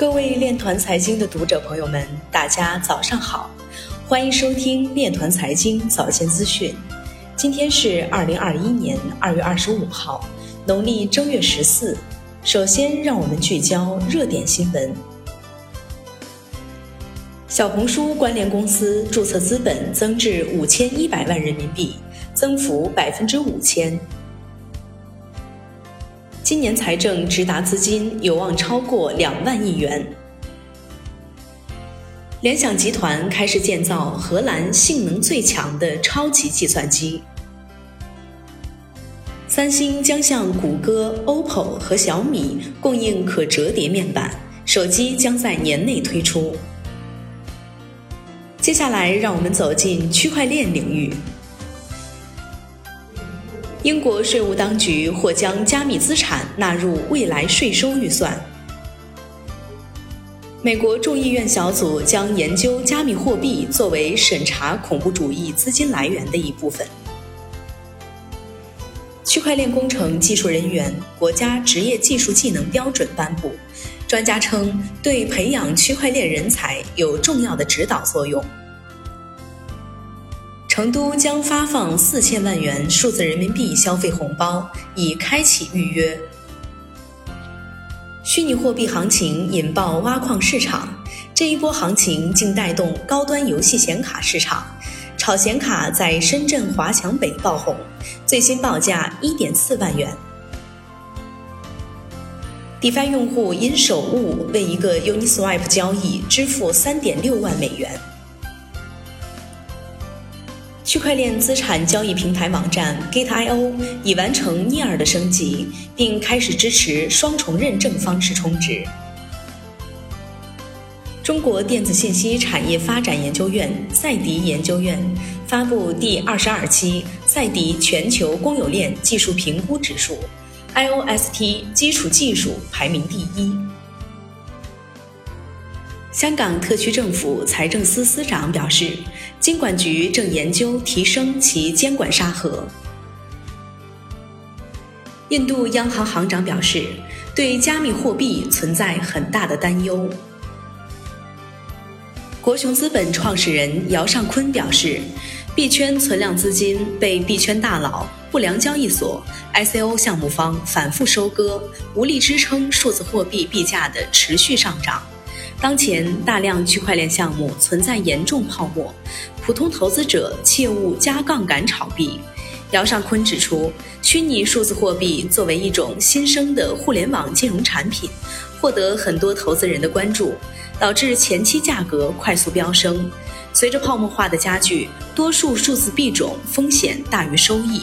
各位链团财经的读者朋友们，大家早上好，欢迎收听链团财经早间资讯。今天是二零二一年二月二十五号，农历正月十四。首先，让我们聚焦热点新闻。小红书关联公司注册资本增至五千一百万人民币，增幅百分之五千。今年财政直达资金有望超过两万亿元。联想集团开始建造荷兰性能最强的超级计算机。三星将向谷歌、OPPO 和小米供应可折叠面板，手机将在年内推出。接下来，让我们走进区块链领域。英国税务当局或将加密资产纳入未来税收预算。美国众议院小组将研究加密货币作为审查恐怖主义资金来源的一部分。区块链工程技术人员国家职业技术技能标准颁布，专家称对培养区块链人才有重要的指导作用。成都将发放四千万元数字人民币消费红包，已开启预约。虚拟货币行情引爆挖矿市场，这一波行情竟带动高端游戏显卡市场。炒显卡在深圳华强北爆红，最新报价一点四万元。DeFi 用户因手误为一个 Uniswap 交易支付三点六万美元。区块链资产交易平台网站 Gate.io 已完成 Near 的升级，并开始支持双重认证方式充值。中国电子信息产业发展研究院赛迪研究院发布第二十二期赛迪全球公有链技术评估指数，IOST 基础技术排名第一。香港特区政府财政司司长表示，金管局正研究提升其监管沙盒。印度央行行长表示，对加密货币存在很大的担忧。国雄资本创始人姚尚坤表示，币圈存量资金被币圈大佬、不良交易所、ICO 项目方反复收割，无力支撑数字货币币价的持续上涨。当前大量区块链项目存在严重泡沫，普通投资者切勿加杠杆炒币。姚尚昆指出，虚拟数字货币作为一种新生的互联网金融产品，获得很多投资人的关注，导致前期价格快速飙升。随着泡沫化的加剧，多数数字币种风险大于收益。